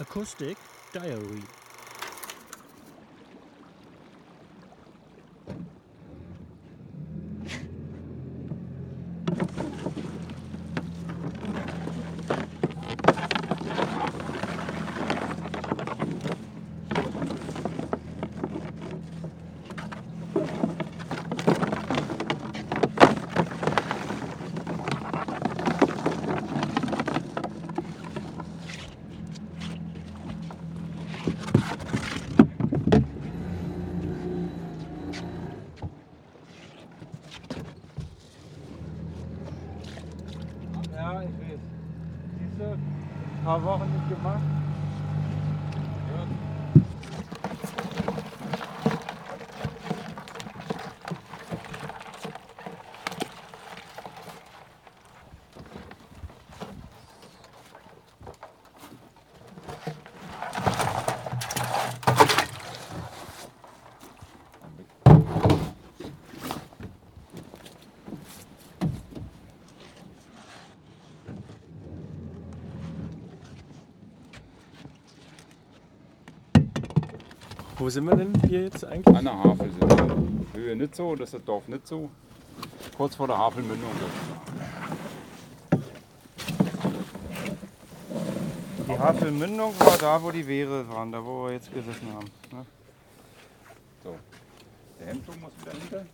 Acoustic Diary ich weiß. Siehst du, ein paar Wochen nicht gemacht. Wo sind wir denn hier jetzt eigentlich? An der Havel sind wir. Höhe nicht so, das ist das Dorf nicht so. Kurz vor der Havelmündung. Die Havelmündung war da, wo die Wehre waren, da wo wir jetzt gesessen haben. Ne? So. Der Hemdschuh muss wieder hinter.